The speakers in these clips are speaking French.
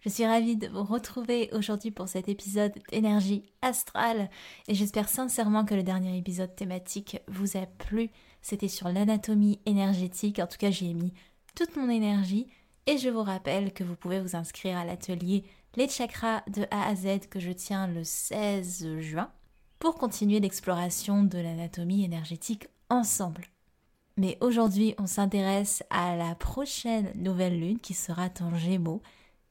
Je suis ravie de vous retrouver aujourd'hui pour cet épisode d'énergie astrale et j'espère sincèrement que le dernier épisode thématique vous a plu. C'était sur l'anatomie énergétique, en tout cas j'ai mis toute mon énergie et je vous rappelle que vous pouvez vous inscrire à l'atelier Les chakras de A à Z que je tiens le 16 juin pour continuer l'exploration de l'anatomie énergétique ensemble. Mais aujourd'hui, on s'intéresse à la prochaine nouvelle lune qui sera en Gémeaux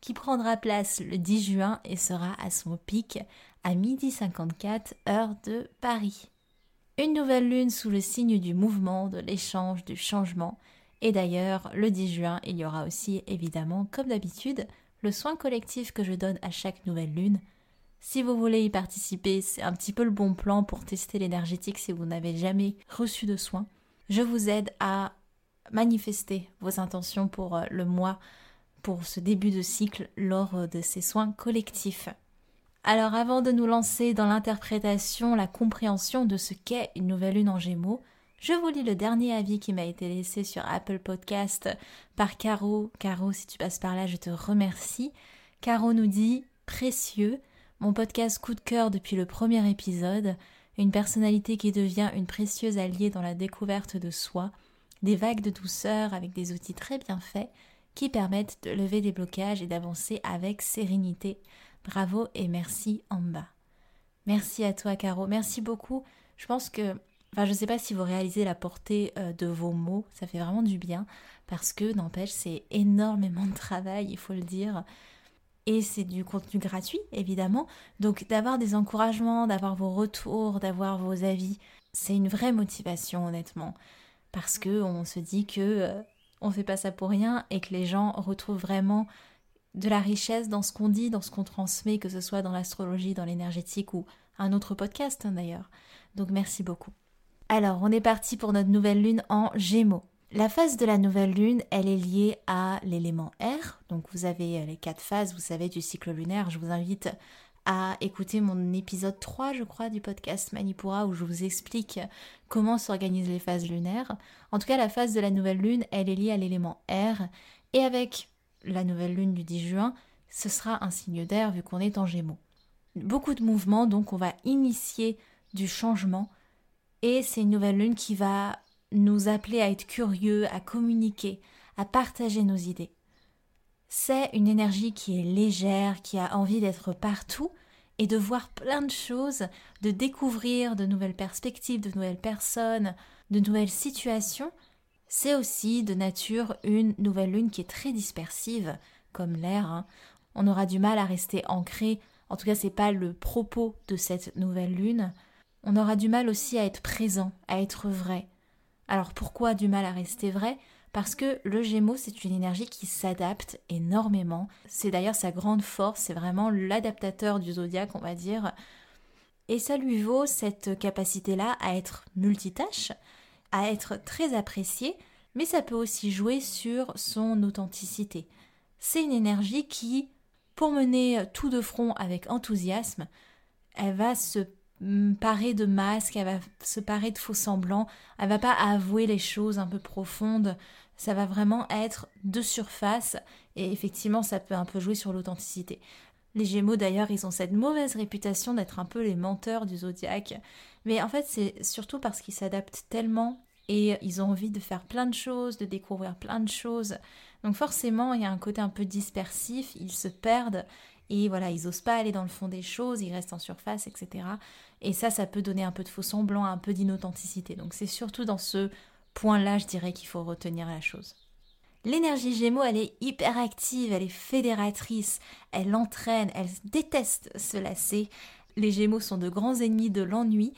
qui prendra place le 10 juin et sera à son pic à midi 54 heure de Paris. Une nouvelle lune sous le signe du mouvement, de l'échange, du changement. Et d'ailleurs, le 10 juin, il y aura aussi évidemment, comme d'habitude, le soin collectif que je donne à chaque nouvelle lune. Si vous voulez y participer, c'est un petit peu le bon plan pour tester l'énergétique si vous n'avez jamais reçu de soins. Je vous aide à manifester vos intentions pour euh, le mois pour ce début de cycle lors de ces soins collectifs. Alors avant de nous lancer dans l'interprétation, la compréhension de ce qu'est une nouvelle lune en gémeaux, je vous lis le dernier avis qui m'a été laissé sur Apple Podcast par Caro. Caro, si tu passes par là, je te remercie. Caro nous dit Précieux, mon podcast coup de cœur depuis le premier épisode, une personnalité qui devient une précieuse alliée dans la découverte de soi, des vagues de douceur avec des outils très bien faits, qui permettent de lever des blocages et d'avancer avec sérénité. Bravo et merci en bas. Merci à toi Caro, merci beaucoup. Je pense que Enfin, je ne sais pas si vous réalisez la portée euh, de vos mots, ça fait vraiment du bien, parce que, n'empêche, c'est énormément de travail, il faut le dire. Et c'est du contenu gratuit, évidemment. Donc, d'avoir des encouragements, d'avoir vos retours, d'avoir vos avis, c'est une vraie motivation, honnêtement. Parce que on se dit que euh, on fait pas ça pour rien et que les gens retrouvent vraiment de la richesse dans ce qu'on dit, dans ce qu'on transmet, que ce soit dans l'astrologie, dans l'énergétique ou un autre podcast hein, d'ailleurs. Donc merci beaucoup. Alors, on est parti pour notre nouvelle lune en Gémeaux. La phase de la nouvelle lune, elle est liée à l'élément R. Donc vous avez les quatre phases, vous savez, du cycle lunaire. Je vous invite à écouter mon épisode 3, je crois, du podcast Manipura, où je vous explique comment s'organisent les phases lunaires. En tout cas, la phase de la nouvelle lune, elle est liée à l'élément R. Et avec la nouvelle lune du 10 juin, ce sera un signe d'air vu qu'on est en gémeaux. Beaucoup de mouvements, donc on va initier du changement. Et c'est une nouvelle lune qui va nous appeler à être curieux, à communiquer, à partager nos idées. C'est une énergie qui est légère, qui a envie d'être partout et de voir plein de choses, de découvrir de nouvelles perspectives, de nouvelles personnes, de nouvelles situations. C'est aussi de nature une nouvelle lune qui est très dispersive, comme l'air. Hein. On aura du mal à rester ancré, en tout cas c'est pas le propos de cette nouvelle lune. On aura du mal aussi à être présent, à être vrai. Alors pourquoi du mal à rester vrai? Parce que le Gémeaux, c'est une énergie qui s'adapte énormément. C'est d'ailleurs sa grande force, c'est vraiment l'adaptateur du zodiaque, on va dire. Et ça lui vaut cette capacité-là à être multitâche, à être très appréciée, mais ça peut aussi jouer sur son authenticité. C'est une énergie qui, pour mener tout de front avec enthousiasme, elle va se parer de masques, elle va se parer de faux semblants, elle va pas avouer les choses un peu profondes, ça va vraiment être de surface et effectivement ça peut un peu jouer sur l'authenticité. Les Gémeaux d'ailleurs, ils ont cette mauvaise réputation d'être un peu les menteurs du zodiaque, mais en fait c'est surtout parce qu'ils s'adaptent tellement et ils ont envie de faire plein de choses, de découvrir plein de choses. Donc forcément, il y a un côté un peu dispersif, ils se perdent et voilà, ils osent pas aller dans le fond des choses, ils restent en surface, etc. Et ça, ça peut donner un peu de faux semblant, un peu d'inauthenticité. Donc c'est surtout dans ce point-là, je dirais, qu'il faut retenir la chose. L'énergie Gémeaux, elle est hyper active, elle est fédératrice, elle entraîne, elle déteste se lasser. Les Gémeaux sont de grands ennemis de l'ennui.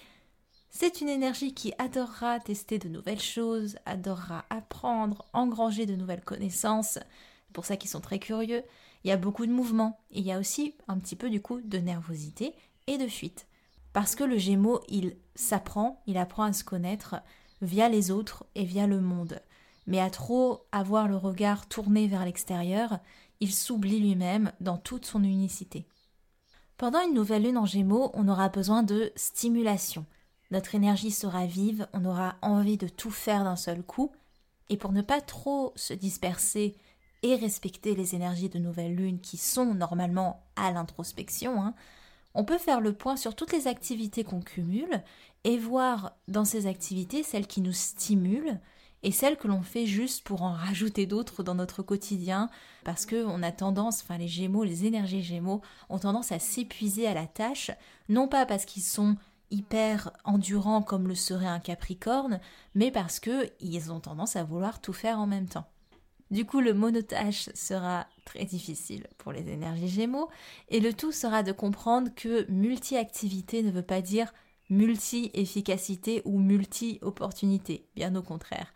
C'est une énergie qui adorera tester de nouvelles choses, adorera apprendre, engranger de nouvelles connaissances. C'est pour ça qu'ils sont très curieux. Il y a beaucoup de mouvements. Et il y a aussi un petit peu du coup de nervosité et de fuite. Parce que le Gémeaux, il s'apprend, il apprend à se connaître via les autres et via le monde mais à trop avoir le regard tourné vers l'extérieur, il s'oublie lui-même dans toute son unicité. Pendant une nouvelle lune en Gémeaux, on aura besoin de stimulation. Notre énergie sera vive, on aura envie de tout faire d'un seul coup, et pour ne pas trop se disperser et respecter les énergies de nouvelle lune qui sont normalement à l'introspection, hein, on peut faire le point sur toutes les activités qu'on cumule et voir dans ces activités celles qui nous stimulent et celles que l'on fait juste pour en rajouter d'autres dans notre quotidien, parce que on a tendance, enfin les Gémeaux, les énergies Gémeaux ont tendance à s'épuiser à la tâche, non pas parce qu'ils sont hyper endurants comme le serait un Capricorne, mais parce que ils ont tendance à vouloir tout faire en même temps. Du coup, le monotâche sera très difficile pour les énergies Gémeaux, et le tout sera de comprendre que multi-activité ne veut pas dire multi-efficacité ou multi-opportunité, bien au contraire.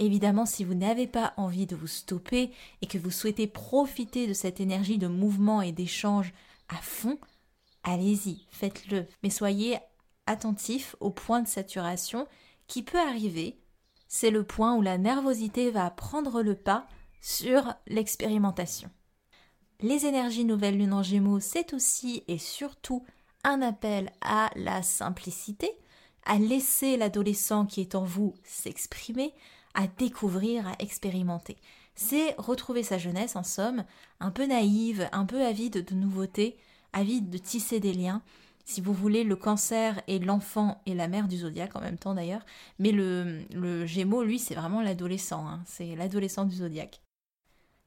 Évidemment, si vous n'avez pas envie de vous stopper et que vous souhaitez profiter de cette énergie de mouvement et d'échange à fond, allez-y, faites-le. Mais soyez attentif au point de saturation qui peut arriver. C'est le point où la nervosité va prendre le pas sur l'expérimentation. Les énergies nouvelles lune en gémeaux, c'est aussi et surtout un appel à la simplicité, à laisser l'adolescent qui est en vous s'exprimer, à découvrir, à expérimenter. C'est retrouver sa jeunesse, en somme, un peu naïve, un peu avide de nouveautés, avide de tisser des liens. Si vous voulez, le cancer est l'enfant et la mère du zodiaque en même temps d'ailleurs, mais le, le gémeaux, lui, c'est vraiment l'adolescent, hein. c'est l'adolescent du zodiaque.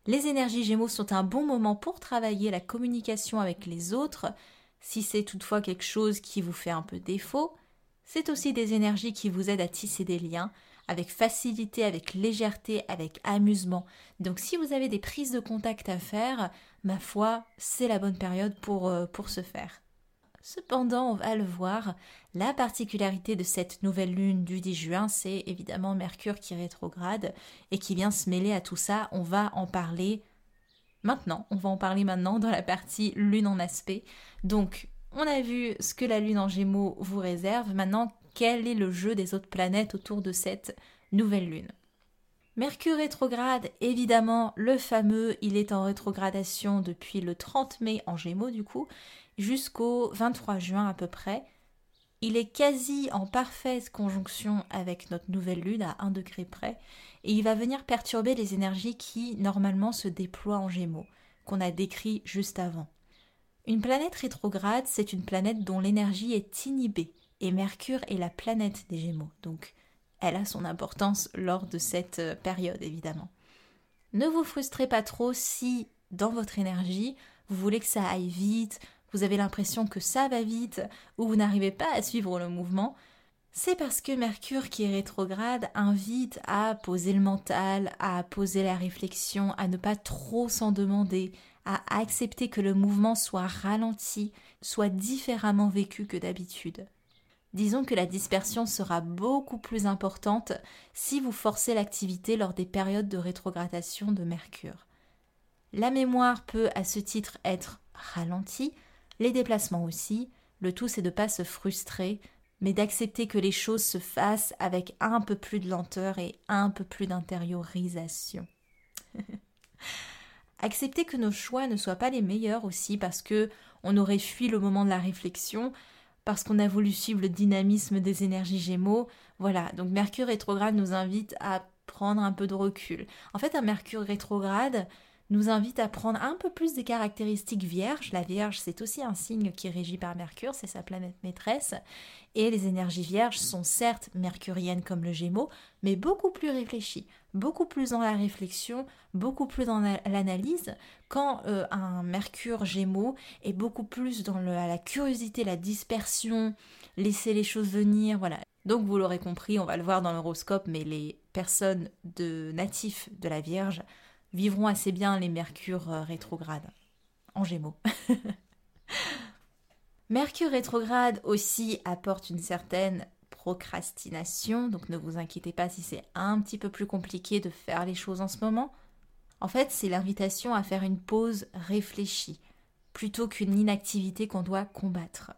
Les énergies gémeaux sont un bon moment pour travailler la communication avec les autres, si c'est toutefois quelque chose qui vous fait un peu défaut. C'est aussi des énergies qui vous aident à tisser des liens, avec facilité, avec légèreté, avec amusement. Donc si vous avez des prises de contact à faire, ma foi, c'est la bonne période pour, euh, pour ce faire. Cependant, on va le voir, la particularité de cette nouvelle lune du 10 juin, c'est évidemment Mercure qui rétrograde et qui vient se mêler à tout ça. On va en parler maintenant. On va en parler maintenant dans la partie lune en aspect. Donc, on a vu ce que la lune en gémeaux vous réserve. Maintenant, quel est le jeu des autres planètes autour de cette nouvelle lune? Mercure rétrograde, évidemment, le fameux, il est en rétrogradation depuis le 30 mai en Gémeaux du coup, jusqu'au 23 juin à peu près. Il est quasi en parfaite conjonction avec notre nouvelle lune à 1 degré près, et il va venir perturber les énergies qui normalement se déploient en Gémeaux, qu'on a décrit juste avant. Une planète rétrograde, c'est une planète dont l'énergie est inhibée, et Mercure est la planète des Gémeaux, donc elle a son importance lors de cette euh, période évidemment. Ne vous frustrez pas trop si dans votre énergie vous voulez que ça aille vite, vous avez l'impression que ça va vite ou vous n'arrivez pas à suivre le mouvement. C'est parce que Mercure qui est rétrograde invite à poser le mental, à poser la réflexion, à ne pas trop s'en demander, à accepter que le mouvement soit ralenti, soit différemment vécu que d'habitude. Disons que la dispersion sera beaucoup plus importante si vous forcez l'activité lors des périodes de rétrogradation de Mercure. La mémoire peut à ce titre être ralentie, les déplacements aussi, le tout c'est de ne pas se frustrer, mais d'accepter que les choses se fassent avec un peu plus de lenteur et un peu plus d'intériorisation. Accepter que nos choix ne soient pas les meilleurs aussi parce que on aurait fui le moment de la réflexion, parce qu'on a voulu suivre le dynamisme des énergies Gémeaux. Voilà, donc Mercure rétrograde nous invite à prendre un peu de recul. En fait, un Mercure rétrograde nous invite à prendre un peu plus des caractéristiques vierges. La Vierge, c'est aussi un signe qui est régi par Mercure, c'est sa planète maîtresse. Et les énergies vierges sont certes mercuriennes comme le Gémeaux, mais beaucoup plus réfléchies, beaucoup plus dans la réflexion, beaucoup plus dans l'analyse, quand euh, un Mercure Gémeaux est beaucoup plus dans la curiosité, la dispersion, laisser les choses venir, voilà. Donc vous l'aurez compris, on va le voir dans l'horoscope, mais les personnes de natifs de la Vierge vivront assez bien les Mercure euh, rétrogrades. En gémeaux. Mercure rétrograde aussi apporte une certaine procrastination, donc ne vous inquiétez pas si c'est un petit peu plus compliqué de faire les choses en ce moment. En fait, c'est l'invitation à faire une pause réfléchie, plutôt qu'une inactivité qu'on doit combattre.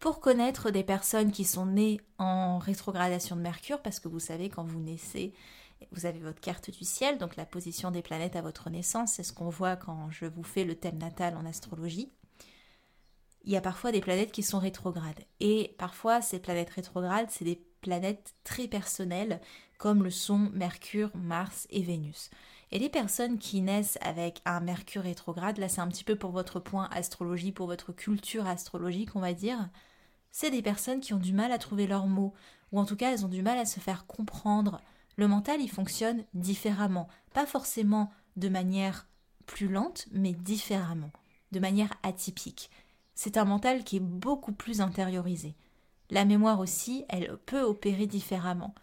Pour connaître des personnes qui sont nées en rétrogradation de Mercure, parce que vous savez, quand vous naissez, vous avez votre carte du ciel, donc la position des planètes à votre naissance, c'est ce qu'on voit quand je vous fais le thème natal en astrologie il y a parfois des planètes qui sont rétrogrades. Et parfois, ces planètes rétrogrades, c'est des planètes très personnelles, comme le sont Mercure, Mars et Vénus. Et les personnes qui naissent avec un Mercure rétrograde, là c'est un petit peu pour votre point astrologie, pour votre culture astrologique, on va dire, c'est des personnes qui ont du mal à trouver leurs mots, ou en tout cas elles ont du mal à se faire comprendre. Le mental, il fonctionne différemment, pas forcément de manière plus lente, mais différemment, de manière atypique c'est un mental qui est beaucoup plus intériorisé. La mémoire aussi, elle peut opérer différemment.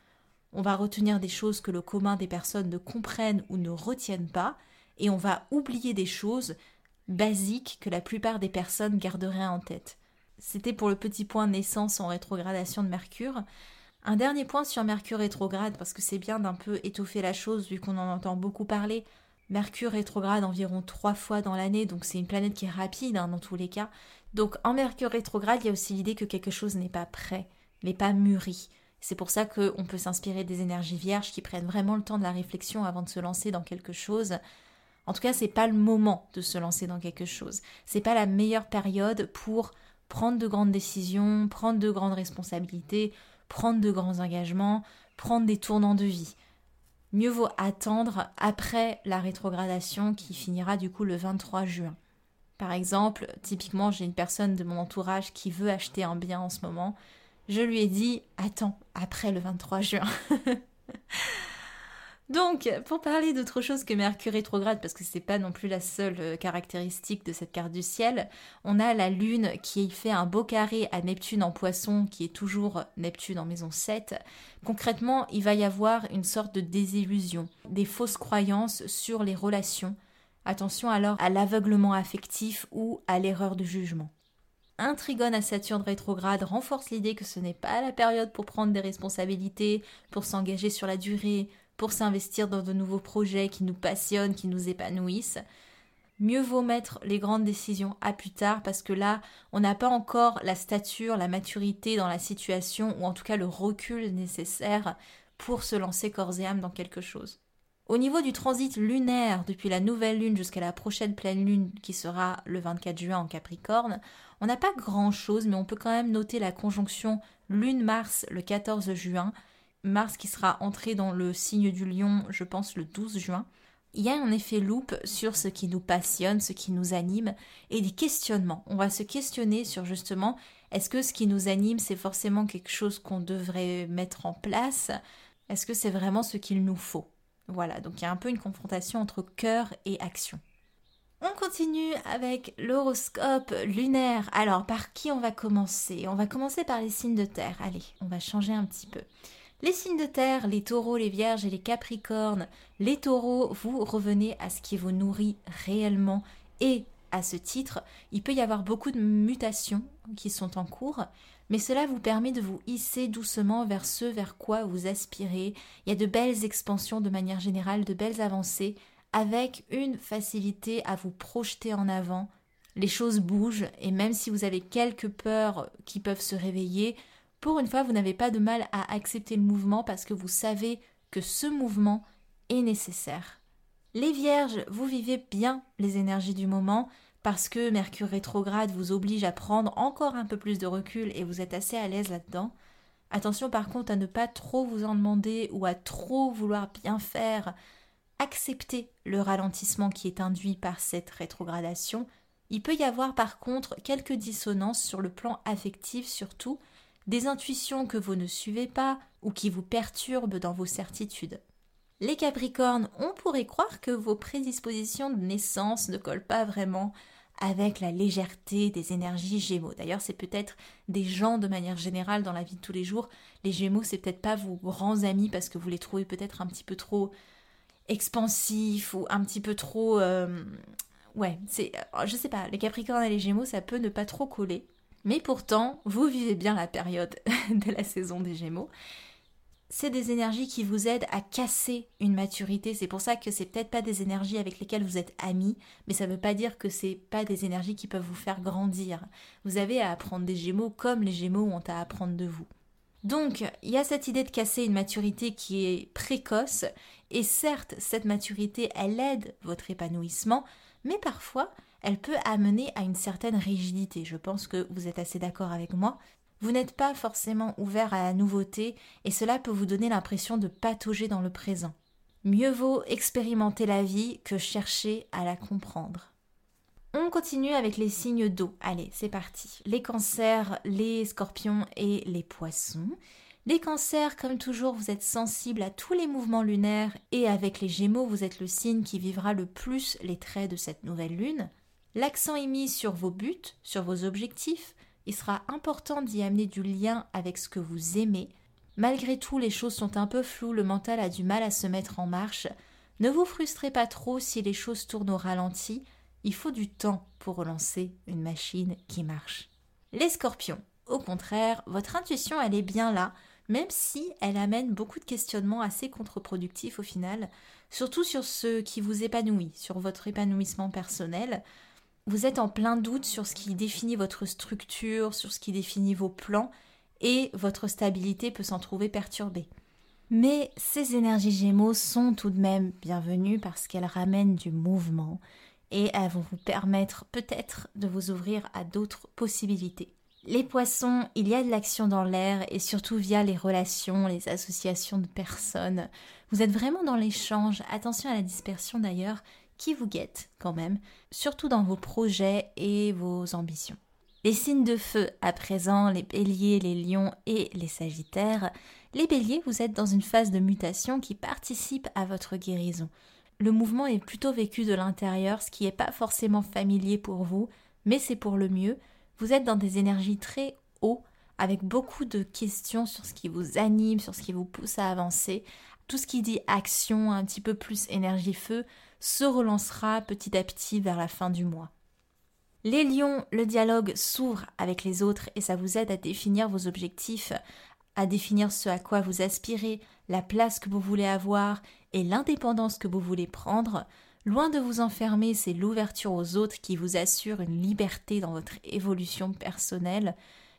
On va retenir des choses que le commun des personnes ne comprennent ou ne retiennent pas, et on va oublier des choses basiques que la plupart des personnes garderaient en tête. C'était pour le petit point naissance en rétrogradation de Mercure. Un dernier point sur Mercure rétrograde, parce que c'est bien d'un peu étoffer la chose vu qu'on en entend beaucoup parler. Mercure rétrograde environ trois fois dans l'année, donc c'est une planète qui est rapide hein, dans tous les cas. Donc en Mercure rétrograde, il y a aussi l'idée que quelque chose n'est pas prêt, n'est pas mûri. C'est pour ça qu'on peut s'inspirer des énergies vierges qui prennent vraiment le temps de la réflexion avant de se lancer dans quelque chose. En tout cas, c'est pas le moment de se lancer dans quelque chose. C'est pas la meilleure période pour prendre de grandes décisions, prendre de grandes responsabilités, prendre de grands engagements, prendre des tournants de vie. Mieux vaut attendre après la rétrogradation qui finira du coup le 23 juin. Par exemple, typiquement, j'ai une personne de mon entourage qui veut acheter un bien en ce moment. Je lui ai dit Attends, après le 23 juin. Donc, pour parler d'autre chose que Mercure rétrograde, parce que ce n'est pas non plus la seule euh, caractéristique de cette carte du ciel, on a la Lune qui fait un beau carré à Neptune en poisson, qui est toujours Neptune en maison 7. Concrètement, il va y avoir une sorte de désillusion, des fausses croyances sur les relations, Attention alors à l'aveuglement affectif ou à l'erreur de jugement. Un trigone à Saturne rétrograde renforce l'idée que ce n'est pas la période pour prendre des responsabilités, pour s'engager sur la durée, pour s'investir dans de nouveaux projets qui nous passionnent, qui nous épanouissent. Mieux vaut mettre les grandes décisions à plus tard parce que là, on n'a pas encore la stature, la maturité dans la situation ou en tout cas le recul nécessaire pour se lancer corps et âme dans quelque chose. Au niveau du transit lunaire, depuis la nouvelle lune jusqu'à la prochaine pleine lune qui sera le 24 juin en Capricorne, on n'a pas grand-chose, mais on peut quand même noter la conjonction Lune-Mars le 14 juin, Mars qui sera entré dans le signe du lion, je pense, le 12 juin. Il y a un effet loupe sur ce qui nous passionne, ce qui nous anime, et des questionnements. On va se questionner sur justement, est-ce que ce qui nous anime, c'est forcément quelque chose qu'on devrait mettre en place? Est-ce que c'est vraiment ce qu'il nous faut? Voilà, donc il y a un peu une confrontation entre cœur et action. On continue avec l'horoscope lunaire. Alors, par qui on va commencer? On va commencer par les signes de terre. Allez, on va changer un petit peu. Les signes de terre, les taureaux, les vierges et les capricornes. Les taureaux, vous revenez à ce qui vous nourrit réellement et à ce titre, il peut y avoir beaucoup de mutations qui sont en cours, mais cela vous permet de vous hisser doucement vers ce vers quoi vous aspirez. Il y a de belles expansions de manière générale, de belles avancées, avec une facilité à vous projeter en avant. Les choses bougent, et même si vous avez quelques peurs qui peuvent se réveiller, pour une fois, vous n'avez pas de mal à accepter le mouvement parce que vous savez que ce mouvement est nécessaire. Les vierges, vous vivez bien les énergies du moment, parce que Mercure rétrograde vous oblige à prendre encore un peu plus de recul et vous êtes assez à l'aise là-dedans. Attention par contre à ne pas trop vous en demander ou à trop vouloir bien faire. Acceptez le ralentissement qui est induit par cette rétrogradation. Il peut y avoir par contre quelques dissonances sur le plan affectif surtout, des intuitions que vous ne suivez pas ou qui vous perturbent dans vos certitudes. Les Capricornes, on pourrait croire que vos prédispositions de naissance ne collent pas vraiment avec la légèreté des énergies Gémeaux. D'ailleurs, c'est peut-être des gens de manière générale dans la vie de tous les jours. Les Gémeaux, c'est peut-être pas vos grands amis parce que vous les trouvez peut-être un petit peu trop expansifs ou un petit peu trop. Euh, ouais, c'est. Je sais pas, les Capricornes et les Gémeaux, ça peut ne pas trop coller. Mais pourtant, vous vivez bien la période de la saison des Gémeaux c'est des énergies qui vous aident à casser une maturité. C'est pour ça que c'est peut-être pas des énergies avec lesquelles vous êtes amis, mais ça ne veut pas dire que c'est pas des énergies qui peuvent vous faire grandir. Vous avez à apprendre des Gémeaux comme les Gémeaux ont à apprendre de vous. Donc, il y a cette idée de casser une maturité qui est précoce, et certes, cette maturité, elle aide votre épanouissement, mais parfois, elle peut amener à une certaine rigidité. Je pense que vous êtes assez d'accord avec moi. Vous n'êtes pas forcément ouvert à la nouveauté et cela peut vous donner l'impression de patauger dans le présent. Mieux vaut expérimenter la vie que chercher à la comprendre. On continue avec les signes d'eau. Allez, c'est parti. Les cancers, les scorpions et les poissons. Les cancers, comme toujours, vous êtes sensible à tous les mouvements lunaires et avec les gémeaux, vous êtes le signe qui vivra le plus les traits de cette nouvelle lune. L'accent est mis sur vos buts, sur vos objectifs, il sera important d'y amener du lien avec ce que vous aimez. Malgré tout, les choses sont un peu floues, le mental a du mal à se mettre en marche. Ne vous frustrez pas trop si les choses tournent au ralenti, il faut du temps pour relancer une machine qui marche. Les scorpions. Au contraire, votre intuition, elle est bien là, même si elle amène beaucoup de questionnements assez contre-productifs au final, surtout sur ce qui vous épanouit, sur votre épanouissement personnel vous êtes en plein doute sur ce qui définit votre structure, sur ce qui définit vos plans, et votre stabilité peut s'en trouver perturbée. Mais ces énergies Gémeaux sont tout de même bienvenues parce qu'elles ramènent du mouvement et elles vont vous permettre peut-être de vous ouvrir à d'autres possibilités. Les poissons, il y a de l'action dans l'air et surtout via les relations, les associations de personnes. Vous êtes vraiment dans l'échange, attention à la dispersion d'ailleurs, qui vous guette quand même, surtout dans vos projets et vos ambitions. Les signes de feu à présent, les béliers, les lions et les sagittaires. Les béliers, vous êtes dans une phase de mutation qui participe à votre guérison. Le mouvement est plutôt vécu de l'intérieur, ce qui n'est pas forcément familier pour vous, mais c'est pour le mieux. Vous êtes dans des énergies très haut, avec beaucoup de questions sur ce qui vous anime, sur ce qui vous pousse à avancer. Tout ce qui dit action, un petit peu plus énergie feu, se relancera petit à petit vers la fin du mois. Les lions, le dialogue s'ouvre avec les autres et ça vous aide à définir vos objectifs, à définir ce à quoi vous aspirez, la place que vous voulez avoir et l'indépendance que vous voulez prendre. Loin de vous enfermer, c'est l'ouverture aux autres qui vous assure une liberté dans votre évolution personnelle.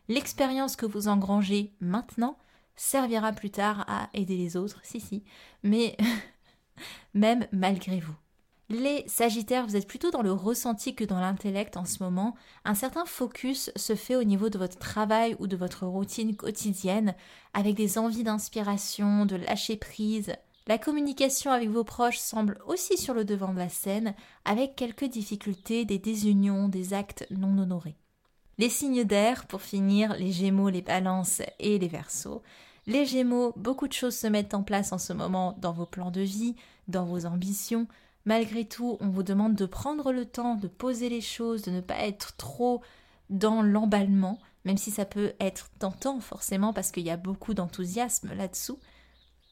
L'expérience que vous engrangez maintenant servira plus tard à aider les autres, si si, mais même malgré vous. Les Sagittaires, vous êtes plutôt dans le ressenti que dans l'intellect en ce moment. Un certain focus se fait au niveau de votre travail ou de votre routine quotidienne, avec des envies d'inspiration, de lâcher prise. La communication avec vos proches semble aussi sur le devant de la scène, avec quelques difficultés, des désunions, des actes non honorés. Les signes d'air, pour finir, les Gémeaux, les Balances et les Verseaux. Les Gémeaux, beaucoup de choses se mettent en place en ce moment dans vos plans de vie, dans vos ambitions. Malgré tout, on vous demande de prendre le temps de poser les choses, de ne pas être trop dans l'emballement, même si ça peut être tentant forcément parce qu'il y a beaucoup d'enthousiasme là-dessous.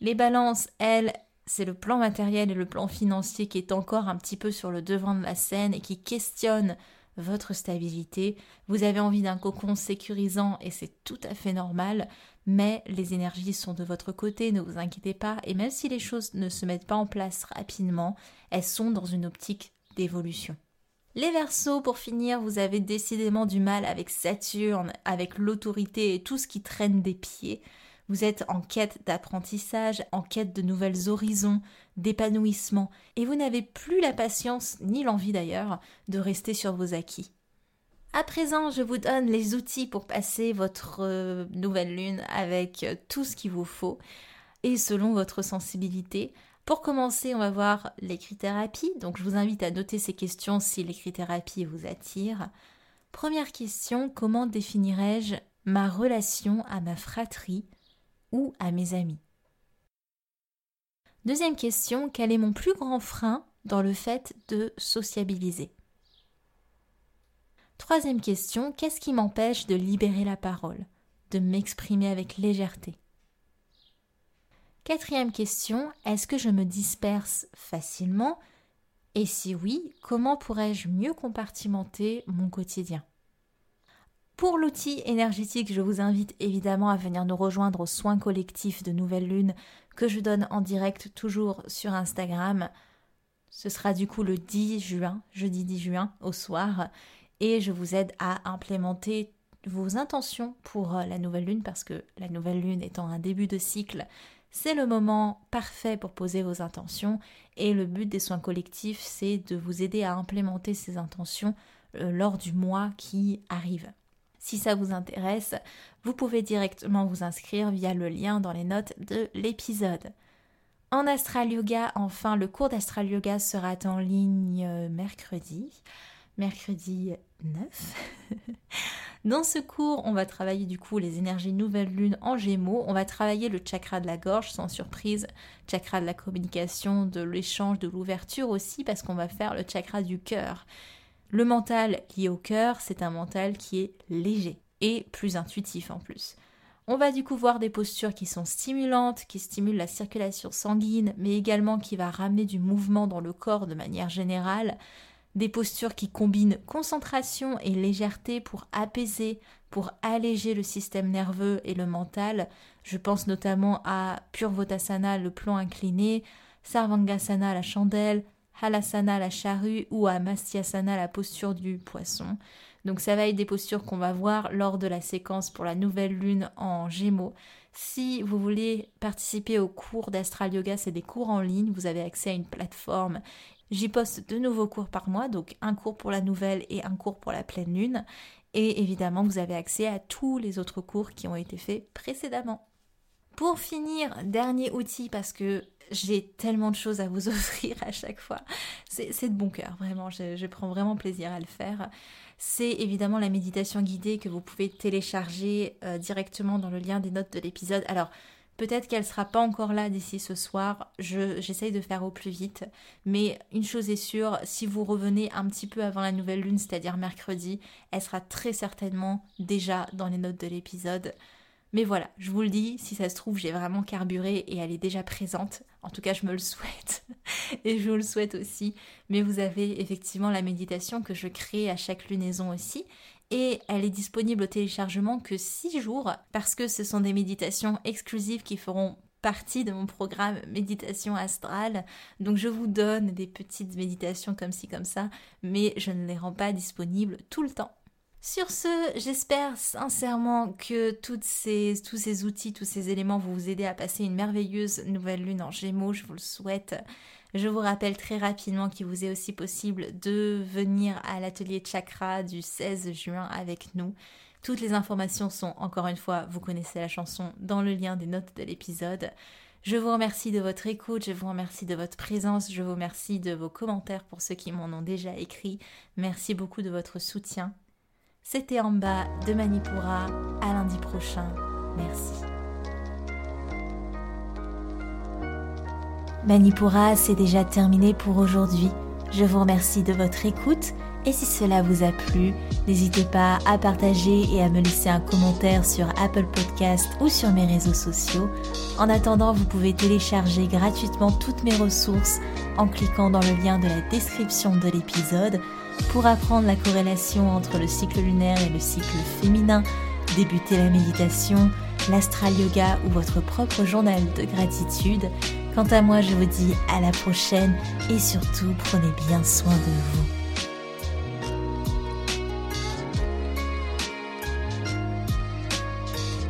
Les balances, elles, c'est le plan matériel et le plan financier qui est encore un petit peu sur le devant de la scène et qui questionne votre stabilité. Vous avez envie d'un cocon sécurisant et c'est tout à fait normal, mais les énergies sont de votre côté, ne vous inquiétez pas, et même si les choses ne se mettent pas en place rapidement, elles sont dans une optique d'évolution. Les Verseaux, pour finir, vous avez décidément du mal avec Saturne, avec l'autorité et tout ce qui traîne des pieds. Vous êtes en quête d'apprentissage, en quête de nouvelles horizons, d'épanouissement, et vous n'avez plus la patience, ni l'envie d'ailleurs, de rester sur vos acquis. À présent, je vous donne les outils pour passer votre euh, nouvelle lune avec euh, tout ce qu'il vous faut et selon votre sensibilité. Pour commencer, on va voir l'écrit-thérapie. Donc, je vous invite à noter ces questions si l'écrit-thérapie vous attire. Première question, comment définirais-je ma relation à ma fratrie ou à mes amis? Deuxième question, quel est mon plus grand frein dans le fait de sociabiliser? Troisième question, qu'est-ce qui m'empêche de libérer la parole, de m'exprimer avec légèreté? Quatrième question, est-ce que je me disperse facilement? Et si oui, comment pourrais-je mieux compartimenter mon quotidien? Pour l'outil énergétique, je vous invite évidemment à venir nous rejoindre aux soins collectifs de Nouvelle Lune que je donne en direct toujours sur Instagram. Ce sera du coup le 10 juin, jeudi 10 juin au soir, et je vous aide à implémenter vos intentions pour la nouvelle lune parce que la nouvelle lune étant un début de cycle, c'est le moment parfait pour poser vos intentions et le but des soins collectifs, c'est de vous aider à implémenter ces intentions euh, lors du mois qui arrive. Si ça vous intéresse, vous pouvez directement vous inscrire via le lien dans les notes de l'épisode. En Astral Yoga, enfin, le cours d'Astral Yoga sera en ligne euh, mercredi, mercredi 9. Dans ce cours, on va travailler du coup les énergies nouvelle lune en gémeaux. On va travailler le chakra de la gorge, sans surprise, chakra de la communication, de l'échange, de l'ouverture aussi, parce qu'on va faire le chakra du cœur. Le mental lié au cœur, c'est un mental qui est léger et plus intuitif en plus. On va du coup voir des postures qui sont stimulantes, qui stimulent la circulation sanguine, mais également qui va ramener du mouvement dans le corps de manière générale des postures qui combinent concentration et légèreté pour apaiser, pour alléger le système nerveux et le mental. Je pense notamment à Purvotasana, le plan incliné, Sarvangasana, la chandelle, Halasana, la charrue ou à Mastyasana, la posture du poisson. Donc ça va être des postures qu'on va voir lors de la séquence pour la nouvelle lune en Gémeaux. Si vous voulez participer au cours d'Astral Yoga, c'est des cours en ligne, vous avez accès à une plateforme J'y poste deux nouveaux cours par mois, donc un cours pour la nouvelle et un cours pour la pleine lune. Et évidemment, vous avez accès à tous les autres cours qui ont été faits précédemment. Pour finir, dernier outil parce que j'ai tellement de choses à vous offrir à chaque fois. C'est de bon cœur, vraiment. Je, prends vraiment plaisir à le faire. C'est évidemment la méditation guidée que vous pouvez télécharger euh, directement dans le lien des notes de l'épisode. Alors, Peut-être qu'elle sera pas encore là d'ici ce soir. j'essaye de faire au plus vite. Mais une chose est sûre, si vous revenez un petit peu avant la nouvelle lune, c'est-à-dire mercredi, elle sera très certainement déjà dans les notes de l'épisode. Mais voilà, je vous le dis, si ça se trouve, j'ai vraiment carburé et elle est déjà présente. En tout cas, je me le souhaite. et je vous le souhaite aussi. Mais vous avez effectivement la méditation que je crée à chaque lunaison aussi et elle est disponible au téléchargement que 6 jours parce que ce sont des méditations exclusives qui feront partie de mon programme méditation astrale. Donc je vous donne des petites méditations comme ci comme ça, mais je ne les rends pas disponibles tout le temps. Sur ce, j'espère sincèrement que tous ces outils, tous ces éléments vont vous aider à passer une merveilleuse nouvelle lune en gémeaux, je vous le souhaite. Je vous rappelle très rapidement qu'il vous est aussi possible de venir à l'atelier chakra du 16 juin avec nous. Toutes les informations sont, encore une fois, vous connaissez la chanson, dans le lien des notes de l'épisode. Je vous remercie de votre écoute, je vous remercie de votre présence, je vous remercie de vos commentaires pour ceux qui m'en ont déjà écrit. Merci beaucoup de votre soutien. C'était en bas de Manipura. À lundi prochain. Merci. Manipura, c'est déjà terminé pour aujourd'hui. Je vous remercie de votre écoute et si cela vous a plu, n'hésitez pas à partager et à me laisser un commentaire sur Apple Podcast ou sur mes réseaux sociaux. En attendant, vous pouvez télécharger gratuitement toutes mes ressources en cliquant dans le lien de la description de l'épisode pour apprendre la corrélation entre le cycle lunaire et le cycle féminin, débuter la méditation, l'astral yoga ou votre propre journal de gratitude. Quant à moi, je vous dis à la prochaine et surtout prenez bien soin de vous.